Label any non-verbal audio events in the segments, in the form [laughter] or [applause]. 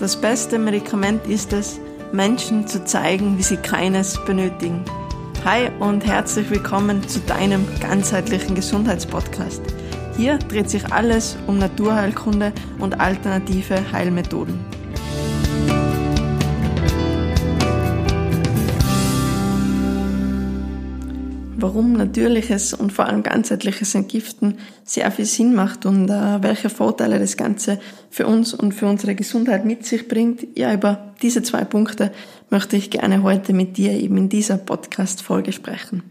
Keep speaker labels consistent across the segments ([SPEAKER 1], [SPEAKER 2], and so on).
[SPEAKER 1] Das beste Medikament ist es, Menschen zu zeigen, wie sie keines benötigen. Hi und herzlich willkommen zu deinem ganzheitlichen Gesundheitspodcast. Hier dreht sich alles um Naturheilkunde und alternative Heilmethoden. Warum natürliches und vor allem ganzheitliches Entgiften sehr viel Sinn macht und äh, welche Vorteile das Ganze für uns und für unsere Gesundheit mit sich bringt. Ja, über diese zwei Punkte möchte ich gerne heute mit dir eben in dieser Podcast-Folge sprechen.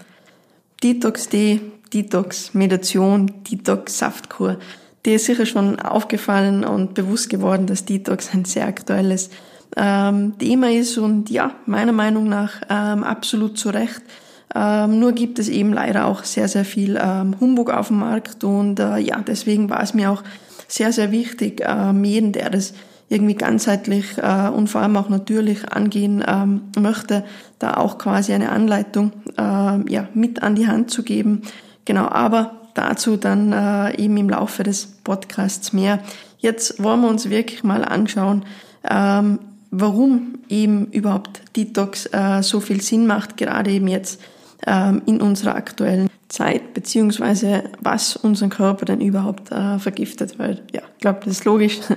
[SPEAKER 1] Detox D, Detox Meditation, Detox Saftkur. Dir ist sicher schon aufgefallen und bewusst geworden, dass Detox ein sehr aktuelles ähm, Thema ist und ja, meiner Meinung nach ähm, absolut zu Recht ähm, nur gibt es eben leider auch sehr, sehr viel ähm, Humbug auf dem Markt und äh, ja, deswegen war es mir auch sehr, sehr wichtig, ähm, jeden, der das irgendwie ganzheitlich äh, und vor allem auch natürlich angehen ähm, möchte, da auch quasi eine Anleitung äh, ja, mit an die Hand zu geben. Genau, aber dazu dann äh, eben im Laufe des Podcasts mehr. Jetzt wollen wir uns wirklich mal anschauen, ähm, warum eben überhaupt Detox äh, so viel Sinn macht, gerade eben jetzt in unserer aktuellen Zeit, beziehungsweise was unseren Körper denn überhaupt äh, vergiftet. Weil, ja, ich glaube, das ist logisch. [laughs]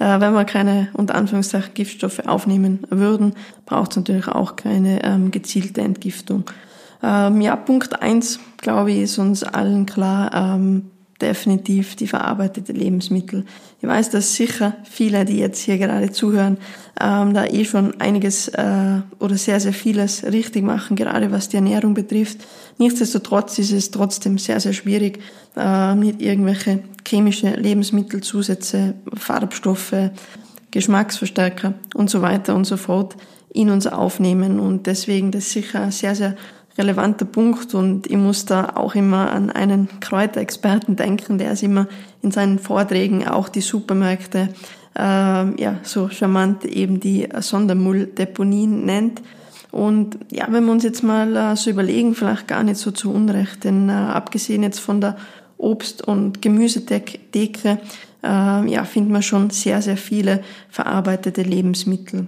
[SPEAKER 1] Äh, wenn wir keine, unter Anführungszeichen, Giftstoffe aufnehmen würden, braucht es natürlich auch keine ähm, gezielte Entgiftung. Ähm, ja, Punkt eins, glaube ich, ist uns allen klar, ähm, definitiv die verarbeitete Lebensmittel. Ich weiß, dass sicher viele, die jetzt hier gerade zuhören, ähm, da eh schon einiges äh, oder sehr, sehr vieles richtig machen, gerade was die Ernährung betrifft. Nichtsdestotrotz ist es trotzdem sehr, sehr schwierig, äh, mit irgendwelche chemische Lebensmittelzusätze, Farbstoffe, Geschmacksverstärker und so weiter und so fort in uns aufnehmen. Und deswegen das sicher sehr, sehr relevanter Punkt und ich muss da auch immer an einen Kräuterexperten denken, der es immer in seinen Vorträgen auch die Supermärkte äh, ja so charmant eben die Sondermülldeponien nennt. Und ja, wenn wir uns jetzt mal äh, so überlegen, vielleicht gar nicht so zu Unrecht, denn äh, abgesehen jetzt von der Obst- und Gemüsedecke, äh, ja, findet man schon sehr, sehr viele verarbeitete Lebensmittel.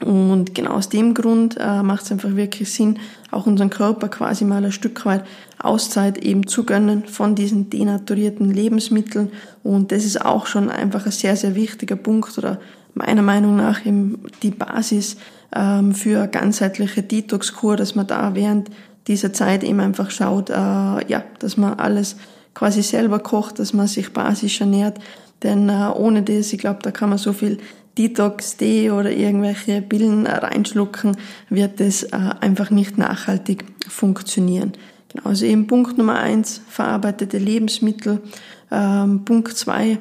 [SPEAKER 1] Und genau aus dem Grund äh, macht es einfach wirklich Sinn, auch unseren Körper quasi mal ein Stück weit Auszeit eben zu gönnen von diesen denaturierten Lebensmitteln. Und das ist auch schon einfach ein sehr, sehr wichtiger Punkt oder meiner Meinung nach eben die Basis ähm, für eine ganzheitliche Detox-Kur, dass man da während dieser Zeit eben einfach schaut, äh, ja, dass man alles quasi selber kocht, dass man sich basisch ernährt. Denn äh, ohne das, ich glaube, da kann man so viel Detox-Tee oder irgendwelche Pillen reinschlucken, wird das äh, einfach nicht nachhaltig funktionieren. Genau, also eben Punkt Nummer eins, verarbeitete Lebensmittel. Ähm, Punkt zwei,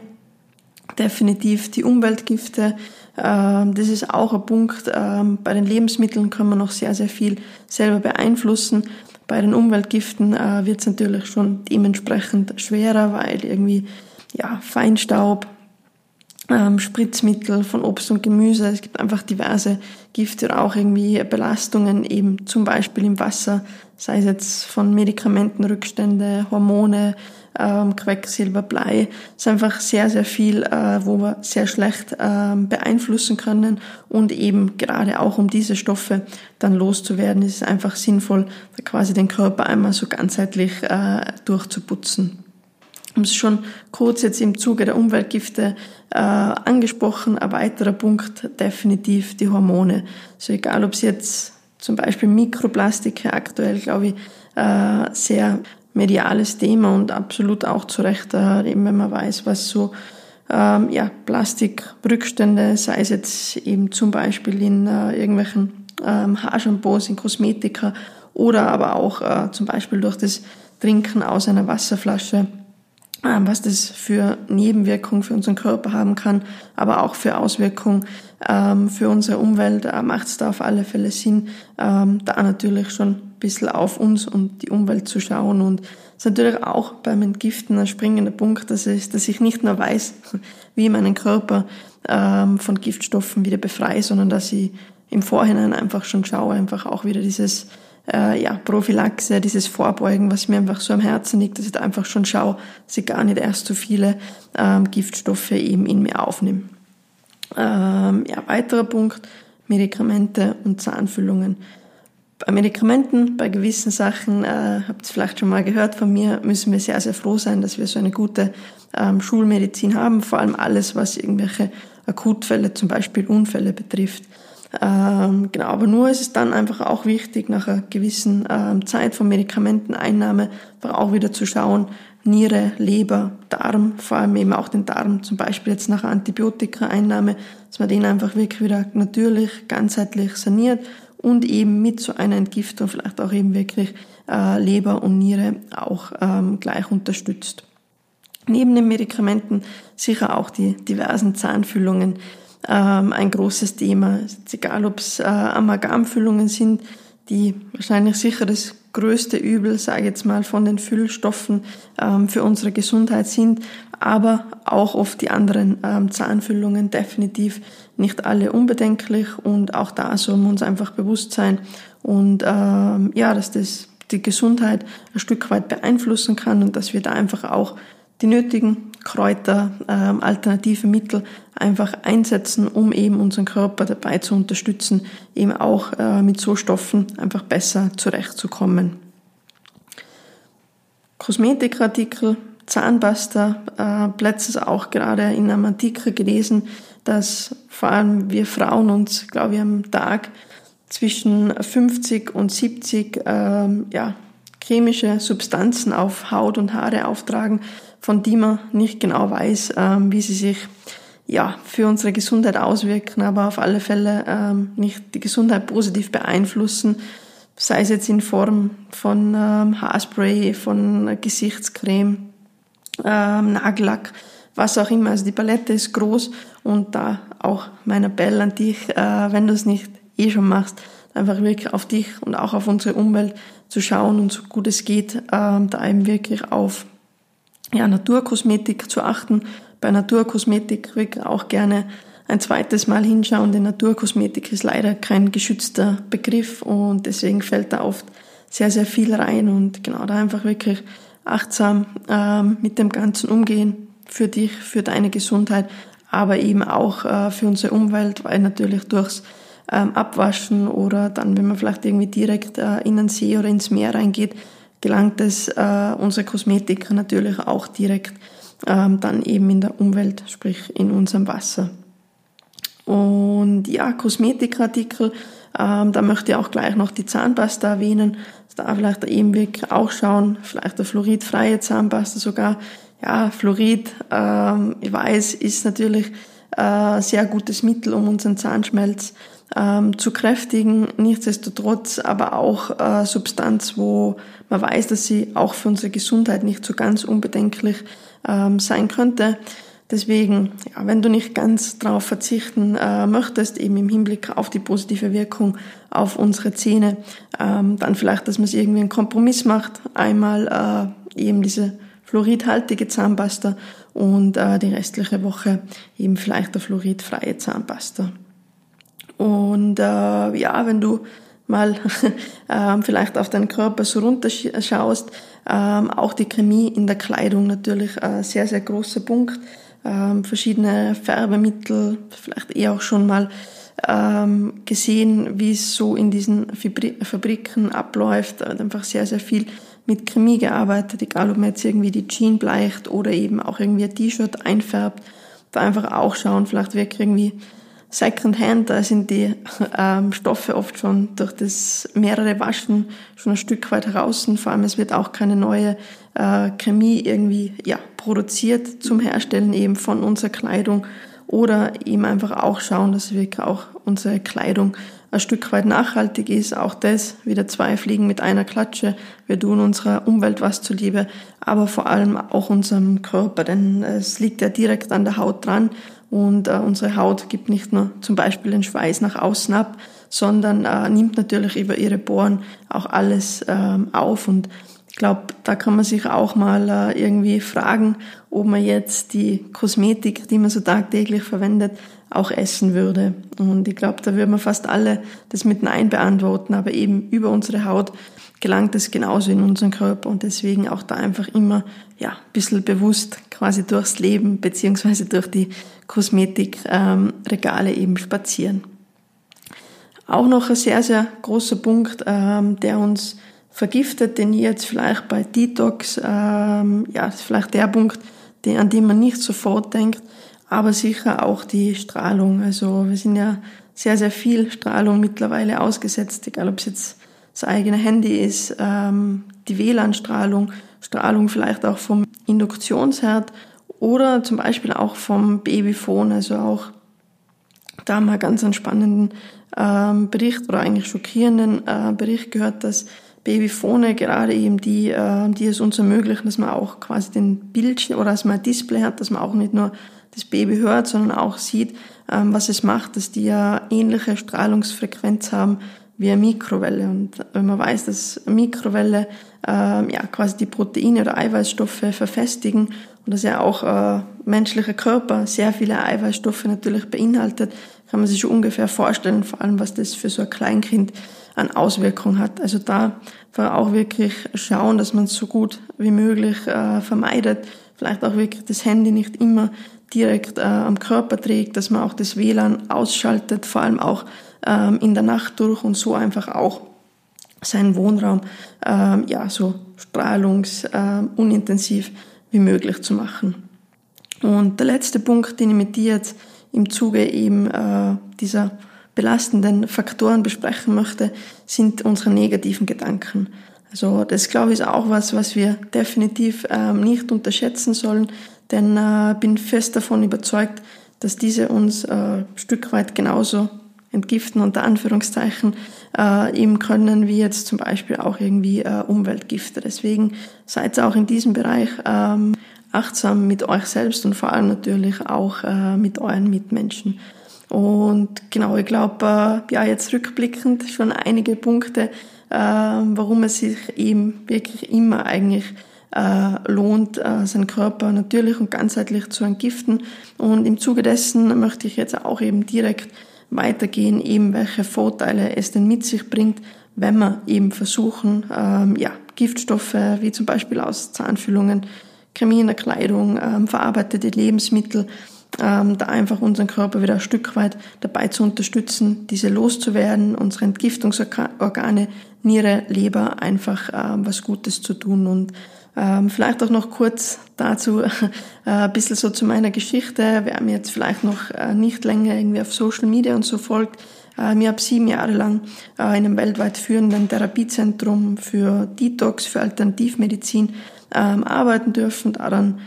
[SPEAKER 1] definitiv die Umweltgifte. Ähm, das ist auch ein Punkt. Ähm, bei den Lebensmitteln kann man noch sehr, sehr viel selber beeinflussen. Bei den Umweltgiften äh, wird es natürlich schon dementsprechend schwerer, weil irgendwie ja, Feinstaub, ähm, Spritzmittel von Obst und Gemüse. Es gibt einfach diverse Gifte oder auch irgendwie Belastungen eben zum Beispiel im Wasser, sei es jetzt von Medikamentenrückstände, Hormone, ähm, Quecksilber, Blei. Es ist einfach sehr, sehr viel, äh, wo wir sehr schlecht ähm, beeinflussen können und eben gerade auch um diese Stoffe dann loszuwerden, ist es einfach sinnvoll, quasi den Körper einmal so ganzheitlich äh, durchzuputzen haben es schon kurz jetzt im Zuge der Umweltgifte äh, angesprochen. Ein weiterer Punkt definitiv die Hormone. So egal, ob es jetzt zum Beispiel Mikroplastik aktuell, glaube ich, äh, sehr mediales Thema und absolut auch zu Recht, äh, eben wenn man weiß, was so ähm, ja, Plastikrückstände, sei es jetzt eben zum Beispiel in äh, irgendwelchen ähm, Haarshampoos, in Kosmetika oder aber auch äh, zum Beispiel durch das Trinken aus einer Wasserflasche was das für Nebenwirkungen für unseren Körper haben kann, aber auch für Auswirkungen ähm, für unsere Umwelt, äh, macht es da auf alle Fälle Sinn, ähm, da natürlich schon ein bisschen auf uns und die Umwelt zu schauen. Und es ist natürlich auch beim Entgiften ein springender Punkt, dass, es, dass ich nicht nur weiß, [laughs] wie ich meinen Körper von Giftstoffen wieder befreie, sondern dass ich im Vorhinein einfach schon schaue, einfach auch wieder dieses äh, ja, Prophylaxe, dieses Vorbeugen, was mir einfach so am Herzen liegt, dass ich da einfach schon schaue, dass ich gar nicht erst so viele ähm, Giftstoffe eben in mir aufnehme. Ähm, ja, weiterer Punkt, Medikamente und Zahnfüllungen. Bei Medikamenten, bei gewissen Sachen, äh, habt ihr vielleicht schon mal gehört von mir, müssen wir sehr, sehr froh sein, dass wir so eine gute ähm, Schulmedizin haben, vor allem alles, was irgendwelche Akutfälle, zum Beispiel Unfälle betrifft. Ähm, genau, aber nur ist es dann einfach auch wichtig, nach einer gewissen ähm, Zeit von Medikamenteneinnahme auch wieder zu schauen, Niere, Leber, Darm, vor allem eben auch den Darm, zum Beispiel jetzt nach Antibiotika-Einnahme, dass man den einfach wirklich wieder natürlich, ganzheitlich saniert und eben mit so einer Entgiftung vielleicht auch eben wirklich äh, Leber und Niere auch ähm, gleich unterstützt. Neben den Medikamenten sicher auch die diversen Zahnfüllungen ähm, ein großes Thema. Egal, ob es äh, Amalgamfüllungen sind, die wahrscheinlich sicher das größte Übel, sage ich jetzt mal, von den Füllstoffen ähm, für unsere Gesundheit sind, aber auch oft die anderen ähm, Zahnfüllungen definitiv nicht alle unbedenklich und auch da soll man uns einfach bewusst sein und ähm, ja, dass das die Gesundheit ein Stück weit beeinflussen kann und dass wir da einfach auch die nötigen Kräuter, ähm, alternative Mittel einfach einsetzen, um eben unseren Körper dabei zu unterstützen, eben auch äh, mit so Stoffen einfach besser zurechtzukommen. Kosmetikartikel, Zahnpasta, äh, letztes auch gerade in einem Artikel gelesen, dass vor allem wir Frauen uns, glaube ich, am Tag zwischen 50 und 70 ähm, ja, chemische Substanzen auf Haut und Haare auftragen, von die man nicht genau weiß, ähm, wie sie sich ja, für unsere Gesundheit auswirken, aber auf alle Fälle ähm, nicht die Gesundheit positiv beeinflussen, sei es jetzt in Form von ähm, Haarspray, von Gesichtscreme, ähm, Nagellack, was auch immer. Also die Palette ist groß und da auch mein Appell an dich, äh, wenn du es nicht eh schon machst, einfach wirklich auf dich und auch auf unsere Umwelt zu schauen und so gut es geht, ähm, da eben wirklich auf ja, Naturkosmetik zu achten. Bei Naturkosmetik wirklich auch gerne ein zweites Mal hinschauen, denn Naturkosmetik ist leider kein geschützter Begriff und deswegen fällt da oft sehr, sehr viel rein und genau da einfach wirklich achtsam ähm, mit dem Ganzen umgehen für dich, für deine Gesundheit, aber eben auch äh, für unsere Umwelt, weil natürlich durchs ähm, Abwaschen oder dann, wenn man vielleicht irgendwie direkt äh, in den See oder ins Meer reingeht, gelangt es äh, unsere Kosmetik natürlich auch direkt ähm, dann eben in der Umwelt, sprich in unserem Wasser. Und ja, Kosmetikartikel, ähm, da möchte ich auch gleich noch die Zahnpasta erwähnen. Da vielleicht eben wirklich auch schauen, vielleicht eine fluoridfreie Zahnpasta sogar. Ja, Fluorid, ähm, ich weiß, ist natürlich äh, sehr gutes Mittel, um unseren Zahnschmelz ähm, zu kräftigen. Nichtsdestotrotz aber auch äh, Substanz, wo man weiß, dass sie auch für unsere Gesundheit nicht so ganz unbedenklich ähm, sein könnte. Deswegen, ja, wenn du nicht ganz darauf verzichten äh, möchtest, eben im Hinblick auf die positive Wirkung auf unsere Zähne, ähm, dann vielleicht, dass man es irgendwie einen Kompromiss macht. Einmal äh, eben diese fluoridhaltige Zahnpasta und äh, die restliche Woche eben vielleicht eine fluoridfreie Zahnpasta. Und äh, ja, wenn du mal [laughs] ähm, vielleicht auf deinen Körper so runterschaust, ähm, auch die Chemie in der Kleidung natürlich ein sehr, sehr großer Punkt. Ähm, verschiedene Färbemittel, vielleicht eher auch schon mal ähm, gesehen, wie es so in diesen Fabri Fabriken abläuft. Da einfach sehr, sehr viel mit Chemie gearbeitet, egal ob man jetzt irgendwie die Jeans bleicht oder eben auch irgendwie ein T-Shirt einfärbt. Da einfach auch schauen, vielleicht wirklich irgendwie Secondhand, da sind die ähm, Stoffe oft schon durch das mehrere Waschen schon ein Stück weit heraus. Vor allem es wird auch keine neue äh, Chemie irgendwie ja, produziert zum Herstellen eben von unserer Kleidung oder eben einfach auch schauen, dass wir auch unsere Kleidung ein Stück weit nachhaltig ist. Auch das wieder zwei Fliegen mit einer Klatsche. Wir tun unserer Umwelt was zuliebe, aber vor allem auch unserem Körper, denn es liegt ja direkt an der Haut dran und äh, unsere Haut gibt nicht nur zum Beispiel den Schweiß nach außen ab, sondern äh, nimmt natürlich über ihre Poren auch alles ähm, auf. Und ich glaube, da kann man sich auch mal äh, irgendwie fragen, ob man jetzt die Kosmetik, die man so tagtäglich verwendet, auch essen würde. Und ich glaube, da würden wir fast alle das mit Nein beantworten, aber eben über unsere Haut gelangt es genauso in unseren Körper und deswegen auch da einfach immer ja ein bisschen bewusst quasi durchs Leben beziehungsweise durch die Kosmetikregale ähm, eben spazieren. Auch noch ein sehr, sehr großer Punkt, ähm, der uns vergiftet, den ich jetzt vielleicht bei Detox, ähm, ja, ist vielleicht der Punkt, den, an den man nicht sofort denkt, aber sicher auch die Strahlung. Also wir sind ja sehr, sehr viel Strahlung mittlerweile ausgesetzt, egal ob es jetzt das eigene Handy ist, ähm, die WLAN-Strahlung, Strahlung vielleicht auch vom Induktionsherd oder zum Beispiel auch vom Babyphone. Also auch da haben wir ganz einen spannenden ähm, Bericht oder eigentlich schockierenden äh, Bericht gehört, dass Babyphone gerade eben die, äh, die es uns ermöglichen, dass man auch quasi den Bildschirm oder dass man ein Display hat, dass man auch nicht nur das Baby hört, sondern auch sieht, ähm, was es macht, dass die ja ähnliche Strahlungsfrequenz haben wie eine Mikrowelle. Und wenn man weiß, dass Mikrowelle ähm, ja quasi die Proteine oder Eiweißstoffe verfestigen und dass ja auch äh, menschlicher Körper sehr viele Eiweißstoffe natürlich beinhaltet, kann man sich schon ungefähr vorstellen, vor allem was das für so ein Kleinkind an Auswirkungen hat. Also da auch wirklich schauen, dass man es so gut wie möglich äh, vermeidet. Vielleicht auch wirklich das Handy nicht immer direkt äh, am Körper trägt, dass man auch das WLAN ausschaltet, vor allem auch ähm, in der Nacht durch und so einfach auch seinen Wohnraum ähm, ja so strahlungsunintensiv ähm, wie möglich zu machen. Und der letzte Punkt, den ich mit dir jetzt im Zuge eben äh, dieser belastenden Faktoren besprechen möchte, sind unsere negativen Gedanken. Also das glaube ich ist auch was, was wir definitiv ähm, nicht unterschätzen sollen, denn äh, bin fest davon überzeugt, dass diese uns äh, Stück weit genauso entgiften unter Anführungszeichen äh, eben können wie jetzt zum Beispiel auch irgendwie äh, Umweltgifte. Deswegen seid auch in diesem Bereich ähm, achtsam mit euch selbst und vor allem natürlich auch äh, mit euren Mitmenschen. Und genau, ich glaube, äh, ja, jetzt rückblickend schon einige Punkte, äh, warum es sich eben wirklich immer eigentlich äh, lohnt, äh, seinen Körper natürlich und ganzheitlich zu entgiften. Und im Zuge dessen möchte ich jetzt auch eben direkt weitergehen, eben welche Vorteile es denn mit sich bringt, wenn wir eben versuchen, ähm, ja, Giftstoffe wie zum Beispiel aus Zahnfüllungen, Chemie in der Kleidung, ähm, verarbeitete Lebensmittel, ähm, da einfach unseren Körper wieder ein Stück weit dabei zu unterstützen, diese loszuwerden, unsere Entgiftungsorgane, Niere, Leber einfach ähm, was Gutes zu tun und ähm, vielleicht auch noch kurz dazu [laughs] äh, ein bisschen so zu meiner Geschichte. Wer mir jetzt vielleicht noch äh, nicht länger irgendwie auf Social Media und so folgt, äh, ich habe sieben Jahre lang äh, in einem weltweit führenden Therapiezentrum für Detox, für Alternativmedizin ähm, arbeiten dürfen, daran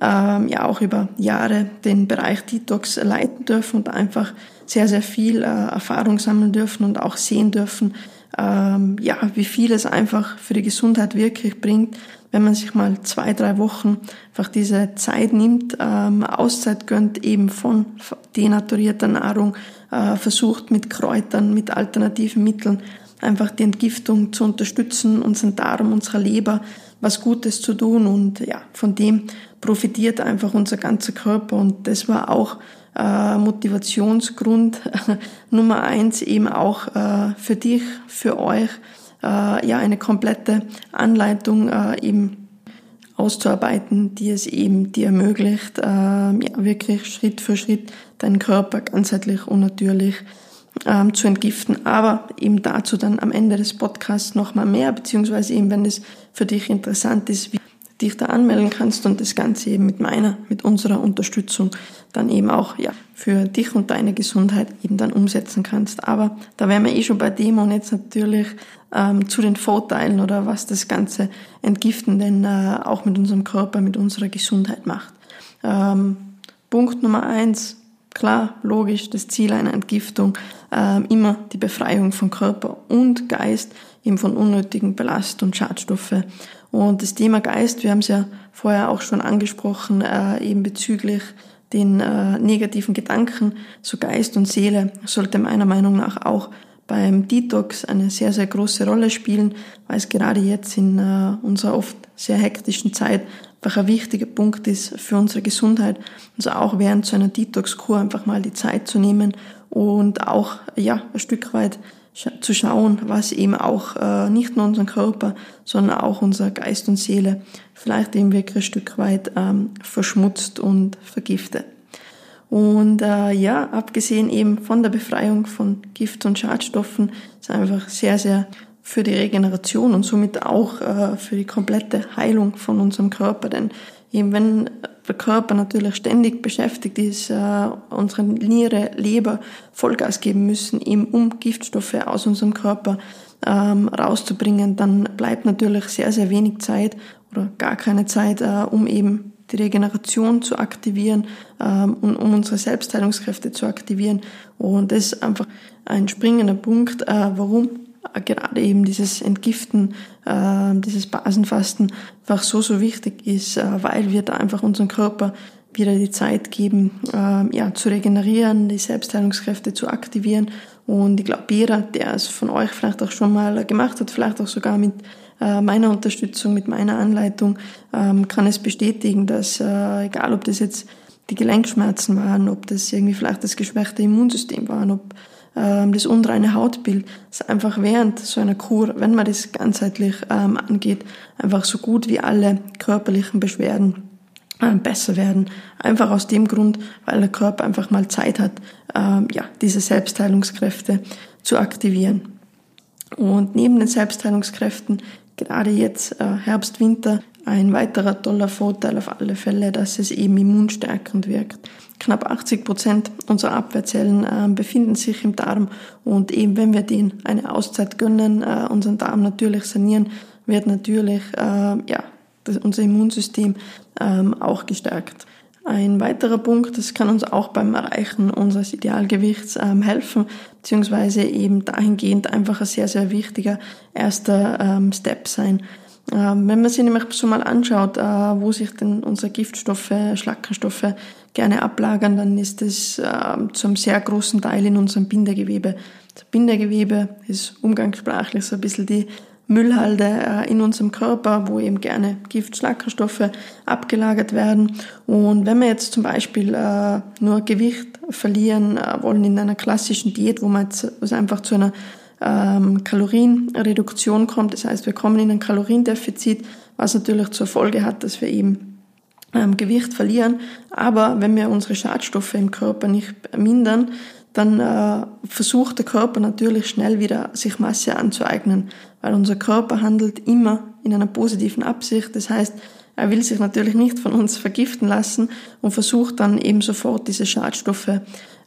[SPEAKER 1] ähm, ja auch über Jahre den Bereich Detox leiten dürfen und einfach sehr, sehr viel äh, Erfahrung sammeln dürfen und auch sehen dürfen, ähm, ja, wie viel es einfach für die Gesundheit wirklich bringt, wenn man sich mal zwei, drei Wochen einfach diese Zeit nimmt, ähm, Auszeit gönnt eben von denaturierter Nahrung, äh, versucht mit Kräutern, mit alternativen Mitteln einfach die Entgiftung zu unterstützen, unseren Darm, unserer Leber was Gutes zu tun. Und ja, von dem profitiert einfach unser ganzer Körper. Und das war auch äh, Motivationsgrund [laughs] Nummer eins eben auch äh, für dich, für euch, äh, ja eine komplette Anleitung eben auszuarbeiten, die es eben dir ermöglicht, ja, wirklich Schritt für Schritt deinen Körper ganzheitlich und natürlich ähm, zu entgiften. Aber eben dazu dann am Ende des Podcasts nochmal mehr, beziehungsweise eben, wenn es für dich interessant ist, wie dich da anmelden kannst und das Ganze eben mit meiner, mit unserer Unterstützung dann eben auch ja, für dich und deine Gesundheit eben dann umsetzen kannst. Aber da wären wir eh schon bei dem und jetzt natürlich ähm, zu den Vorteilen oder was das ganze Entgiften denn äh, auch mit unserem Körper, mit unserer Gesundheit macht. Ähm, Punkt Nummer eins, klar, logisch, das Ziel einer Entgiftung, äh, immer die Befreiung von Körper und Geist eben von unnötigen Belast- und Schadstoffe. Und das Thema Geist, wir haben es ja vorher auch schon angesprochen, äh, eben bezüglich den äh, negativen Gedanken, so Geist und Seele sollte meiner Meinung nach auch beim Detox eine sehr, sehr große Rolle spielen, weil es gerade jetzt in äh, unserer oft sehr hektischen Zeit einfach ein wichtiger Punkt ist für unsere Gesundheit. Also auch während so einer Detox-Kur einfach mal die Zeit zu nehmen und auch, ja, ein Stück weit zu schauen, was eben auch äh, nicht nur unseren Körper, sondern auch unser Geist und Seele vielleicht eben wirklich ein Stück weit ähm, verschmutzt und vergiftet. Und äh, ja, abgesehen eben von der Befreiung von Gift und Schadstoffen, ist einfach sehr, sehr für die Regeneration und somit auch äh, für die komplette Heilung von unserem Körper. Denn eben wenn der Körper natürlich ständig beschäftigt ist, äh, unsere Niere, Leber Vollgas geben müssen, eben um Giftstoffe aus unserem Körper ähm, rauszubringen, dann bleibt natürlich sehr, sehr wenig Zeit oder gar keine Zeit, äh, um eben die Regeneration zu aktivieren ähm, und um unsere Selbstheilungskräfte zu aktivieren. Und das ist einfach ein springender Punkt, äh, warum gerade eben dieses Entgiften, äh, dieses Basenfasten einfach so, so wichtig ist, äh, weil wir da einfach unseren Körper wieder die Zeit geben, äh, ja, zu regenerieren, die Selbstheilungskräfte zu aktivieren. Und ich glaube, jeder, der es von euch vielleicht auch schon mal gemacht hat, vielleicht auch sogar mit äh, meiner Unterstützung, mit meiner Anleitung, ähm, kann es bestätigen, dass äh, egal ob das jetzt die Gelenkschmerzen waren, ob das irgendwie vielleicht das geschwächte Immunsystem waren, ob ähm, das unreine Hautbild, dass einfach während so einer Kur, wenn man das ganzheitlich ähm, angeht, einfach so gut wie alle körperlichen Beschwerden ähm, besser werden. Einfach aus dem Grund, weil der Körper einfach mal Zeit hat, ähm, ja, diese Selbstheilungskräfte zu aktivieren. Und neben den Selbstheilungskräften, gerade jetzt äh, Herbst, Winter, ein weiterer toller Vorteil auf alle Fälle, dass es eben immunstärkend wirkt. Knapp 80 Prozent unserer Abwehrzellen äh, befinden sich im Darm und eben wenn wir denen eine Auszeit gönnen, äh, unseren Darm natürlich sanieren, wird natürlich äh, ja, unser Immunsystem ähm, auch gestärkt. Ein weiterer Punkt, das kann uns auch beim Erreichen unseres Idealgewichts ähm, helfen, beziehungsweise eben dahingehend einfach ein sehr, sehr wichtiger erster ähm, Step sein. Ähm, wenn man sich nämlich so mal anschaut, äh, wo sich denn unsere Giftstoffe, Schlackenstoffe gerne ablagern, dann ist das äh, zu einem sehr großen Teil in unserem Bindegewebe. Das Bindegewebe ist umgangssprachlich so ein bisschen die Müllhalde äh, in unserem Körper, wo eben gerne Giftschlackerstoffe abgelagert werden. Und wenn wir jetzt zum Beispiel äh, nur Gewicht verlieren wollen in einer klassischen Diät, wo man jetzt einfach zu einer ähm, Kalorienreduktion kommt, das heißt, wir kommen in ein Kaloriendefizit, was natürlich zur Folge hat, dass wir eben ähm, Gewicht verlieren. Aber wenn wir unsere Schadstoffe im Körper nicht mindern, dann äh, versucht der Körper natürlich schnell wieder sich Masse anzueignen, weil unser Körper handelt immer in einer positiven Absicht. Das heißt, er will sich natürlich nicht von uns vergiften lassen und versucht dann eben sofort diese Schadstoffe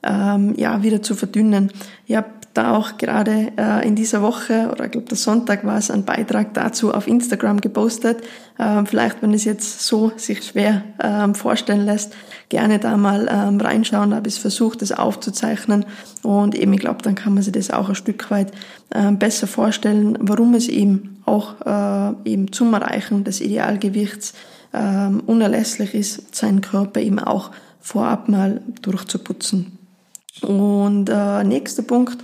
[SPEAKER 1] ähm, ja wieder zu verdünnen. Ich habe da auch gerade äh, in dieser Woche oder ich glaube der Sonntag war es ein Beitrag dazu auf Instagram gepostet. Ähm, vielleicht, wenn es jetzt so sich schwer ähm, vorstellen lässt, gerne da mal ähm, reinschauen. Da habe ich versucht, das aufzuzeichnen und eben ich glaube, dann kann man sich das auch ein Stück weit ähm, besser vorstellen, warum es eben auch äh, eben zum Erreichen des Idealgewichts ähm, unerlässlich ist, seinen Körper eben auch vorab mal durchzuputzen. Und äh, nächster Punkt,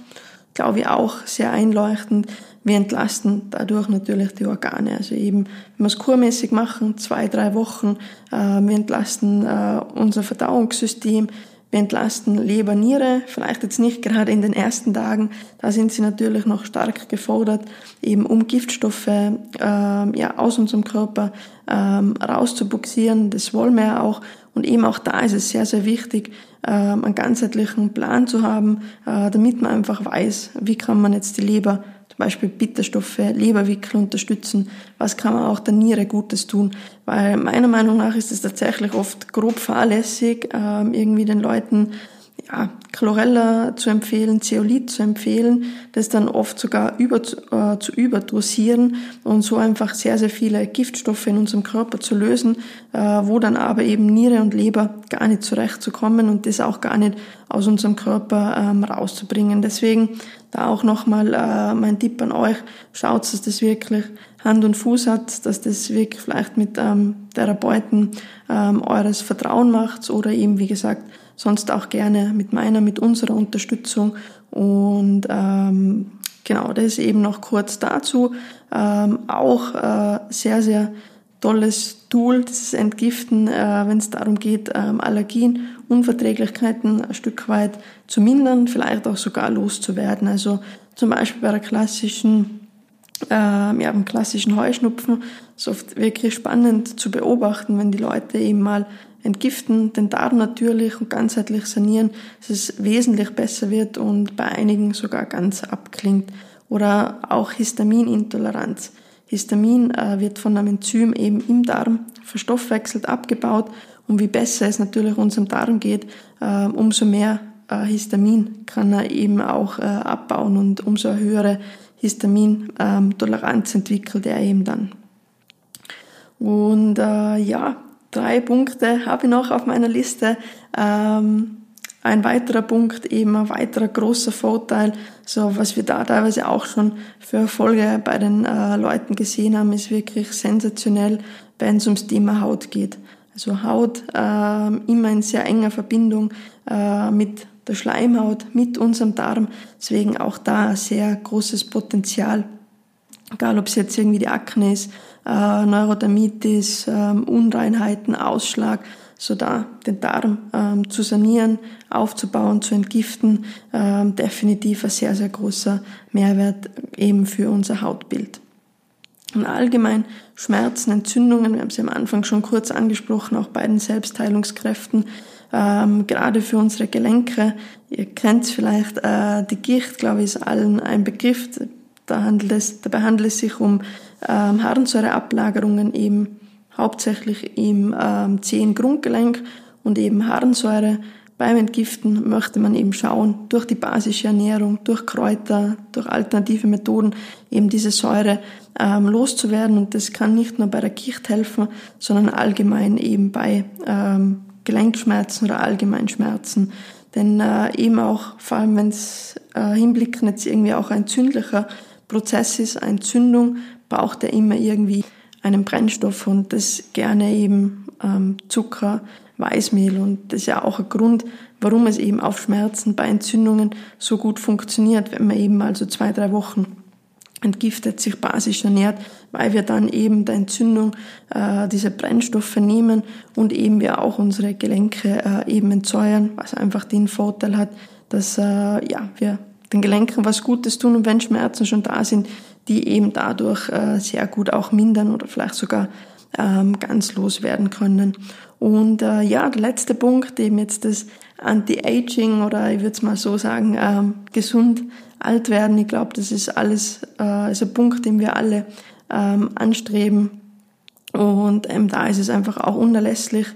[SPEAKER 1] glaube ich, auch sehr einleuchtend. Wir entlasten dadurch natürlich die Organe. Also eben, wenn wir es kurmäßig machen, zwei, drei Wochen, äh, wir entlasten äh, unser Verdauungssystem, wir entlasten Leber, Niere, vielleicht jetzt nicht gerade in den ersten Tagen, da sind sie natürlich noch stark gefordert, eben um Giftstoffe ähm, ja, aus unserem Körper ähm, rauszubuxieren. Das wollen wir ja auch. Und eben auch da ist es sehr, sehr wichtig, einen ganzheitlichen Plan zu haben, äh, damit man einfach weiß, wie kann man jetzt die Leber zum Beispiel Bitterstoffe, Leberwickel unterstützen, was kann man auch der Niere Gutes tun. Weil meiner Meinung nach ist es tatsächlich oft grob fahrlässig, ähm, irgendwie den Leuten ja, Chlorella zu empfehlen, Zeolit zu empfehlen, das dann oft sogar über, äh, zu überdosieren und so einfach sehr, sehr viele Giftstoffe in unserem Körper zu lösen, äh, wo dann aber eben Niere und Leber gar nicht zurechtzukommen und das auch gar nicht aus unserem Körper ähm, rauszubringen. Deswegen da auch nochmal äh, mein Tipp an euch, schaut, dass das wirklich Hand und Fuß hat, dass das wirklich vielleicht mit ähm, Therapeuten ähm, eures Vertrauen macht oder eben, wie gesagt, sonst auch gerne mit meiner, mit unserer Unterstützung. Und ähm, genau, das eben noch kurz dazu. Ähm, auch äh, sehr, sehr tolles Tool, dieses Entgiften, äh, wenn es darum geht, ähm, Allergien, Unverträglichkeiten ein Stück weit zu mindern, vielleicht auch sogar loszuwerden. Also zum Beispiel bei der klassischen äh, ja, beim klassischen Heuschnupfen ist oft wirklich spannend zu beobachten, wenn die Leute eben mal entgiften, den Darm natürlich und ganzheitlich sanieren, dass es wesentlich besser wird und bei einigen sogar ganz abklingt. Oder auch Histaminintoleranz. Histamin äh, wird von einem Enzym eben im Darm verstoffwechselt, abgebaut und wie besser es natürlich unserem Darm geht, äh, umso mehr äh, Histamin kann er eben auch äh, abbauen und umso höhere Histamintoleranz entwickelt er eben dann. Und äh, ja, drei Punkte habe ich noch auf meiner Liste. Ähm, ein weiterer Punkt, eben ein weiterer großer Vorteil, so was wir da teilweise auch schon für Erfolge bei den äh, Leuten gesehen haben, ist wirklich sensationell, wenn es ums Thema Haut geht. Also Haut äh, immer in sehr enger Verbindung äh, mit der Schleimhaut, mit unserem Darm. Deswegen auch da ein sehr großes Potenzial. Egal, ob es jetzt irgendwie die Akne ist, äh, Neurodermitis, äh, Unreinheiten, Ausschlag, so da den Darm ähm, zu sanieren, aufzubauen, zu entgiften, ähm, definitiv ein sehr, sehr großer Mehrwert eben für unser Hautbild. Und allgemein Schmerzen, Entzündungen, wir haben sie am Anfang schon kurz angesprochen, auch bei den Selbstheilungskräften, ähm, gerade für unsere Gelenke. Ihr kennt vielleicht äh, die Gicht, glaube ich, ist allen ein Begriff. Da handelt es, dabei handelt es sich um ähm, Harnsäureablagerungen eben hauptsächlich im ähm, Zehengrundgelenk und eben Harnsäure. Beim Entgiften möchte man eben schauen, durch die basische Ernährung, durch Kräuter, durch alternative Methoden eben diese Säure ähm, loszuwerden. Und das kann nicht nur bei der Gicht helfen, sondern allgemein eben bei ähm, Gelenkschmerzen oder allgemein Schmerzen. Denn äh, eben auch, vor allem wenn es äh, hinblicken jetzt irgendwie auch ein entzündlicher Prozess ist, eine Entzündung, braucht er immer irgendwie einen Brennstoff und das gerne eben ähm, Zucker, Weißmehl und das ist ja auch ein Grund, warum es eben auf Schmerzen bei Entzündungen so gut funktioniert, wenn man eben also zwei, drei Wochen entgiftet, sich basisch ernährt, weil wir dann eben der Entzündung äh, diese Brennstoffe nehmen und eben wir auch unsere Gelenke äh, eben entsäuern, was einfach den Vorteil hat, dass äh, ja, wir den Gelenken was Gutes tun und wenn Schmerzen schon da sind, die eben dadurch äh, sehr gut auch mindern oder vielleicht sogar ähm, ganz loswerden können. Und äh, ja, der letzte Punkt, eben jetzt das Anti-Aging oder ich würde es mal so sagen, ähm, gesund alt werden. Ich glaube, das ist alles äh, ist ein Punkt, den wir alle ähm, anstreben. Und ähm, da ist es einfach auch unerlässlich,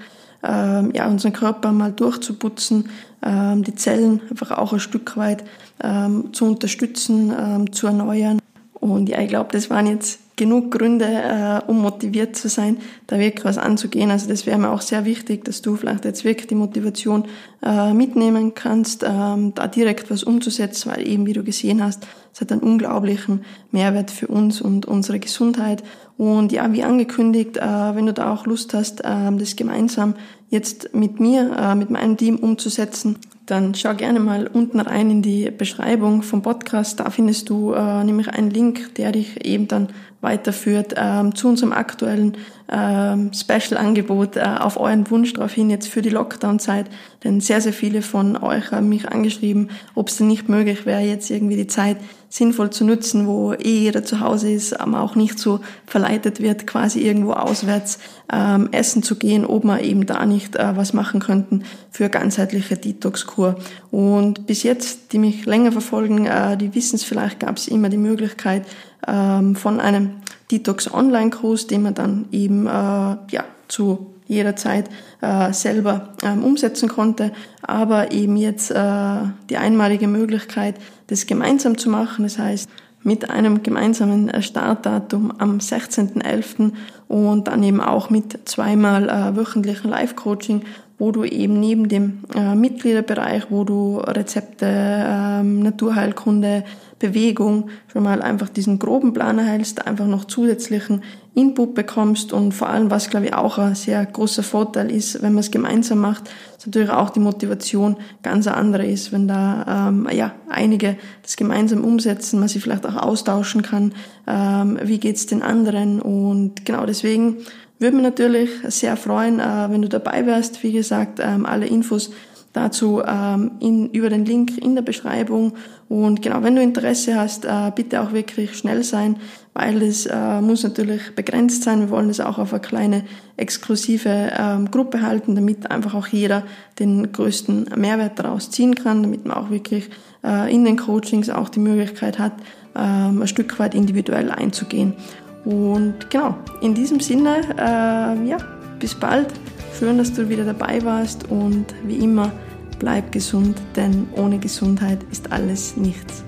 [SPEAKER 1] ähm, ja, unseren Körper mal durchzuputzen, ähm, die Zellen einfach auch ein Stück weit ähm, zu unterstützen, ähm, zu erneuern. Und ja, ich glaube, das waren jetzt genug Gründe, äh, um motiviert zu sein, da wirklich was anzugehen. Also das wäre mir auch sehr wichtig, dass du vielleicht jetzt wirklich die Motivation äh, mitnehmen kannst, ähm, da direkt was umzusetzen, weil eben, wie du gesehen hast, es hat einen unglaublichen Mehrwert für uns und unsere Gesundheit. Und ja, wie angekündigt, äh, wenn du da auch Lust hast, äh, das gemeinsam jetzt mit mir, äh, mit meinem Team umzusetzen, dann schau gerne mal unten rein in die Beschreibung vom Podcast. Da findest du äh, nämlich einen Link, der dich eben dann weiterführt ähm, zu unserem aktuellen ähm, Special-Angebot äh, auf euren Wunsch darauf hin jetzt für die Lockdown-Zeit. Denn sehr, sehr viele von euch haben mich angeschrieben, ob es denn nicht möglich wäre, jetzt irgendwie die Zeit sinnvoll zu nutzen, wo eh jeder zu Hause ist, aber auch nicht so verleitet wird, quasi irgendwo auswärts ähm, essen zu gehen, ob wir eben da nicht äh, was machen könnten für ganzheitliche Detox-Kur. Und bis jetzt, die mich länger verfolgen, äh, die wissen es vielleicht, gab es immer die Möglichkeit ähm, von einem Detox Online-Kurs, den man dann eben äh, ja, zu jeder Zeit äh, selber ähm, umsetzen konnte, aber eben jetzt äh, die einmalige Möglichkeit, das gemeinsam zu machen. Das heißt, mit einem gemeinsamen äh, Startdatum am 16.11. und dann eben auch mit zweimal äh, wöchentlichen Live-Coaching, wo du eben neben dem äh, Mitgliederbereich, wo du Rezepte, äh, Naturheilkunde, Bewegung schon mal einfach diesen groben Plan erhältst, einfach noch zusätzlichen Input bekommst und vor allem, was glaube ich auch ein sehr großer Vorteil ist, wenn man es gemeinsam macht, ist natürlich auch die Motivation ganz andere ist, wenn da ähm, ja einige das gemeinsam umsetzen, man sich vielleicht auch austauschen kann, ähm, wie geht's den anderen und genau deswegen würde mich natürlich sehr freuen, äh, wenn du dabei wärst. Wie gesagt, ähm, alle Infos dazu ähm, in, über den Link in der Beschreibung. Und genau, wenn du Interesse hast, äh, bitte auch wirklich schnell sein, weil es äh, muss natürlich begrenzt sein. Wir wollen es auch auf eine kleine exklusive ähm, Gruppe halten, damit einfach auch jeder den größten Mehrwert daraus ziehen kann, damit man auch wirklich äh, in den Coachings auch die Möglichkeit hat, ähm, ein Stück weit individuell einzugehen. Und genau, in diesem Sinne, äh, ja, bis bald. Schön, dass du wieder dabei warst und wie immer, bleib gesund, denn ohne Gesundheit ist alles nichts.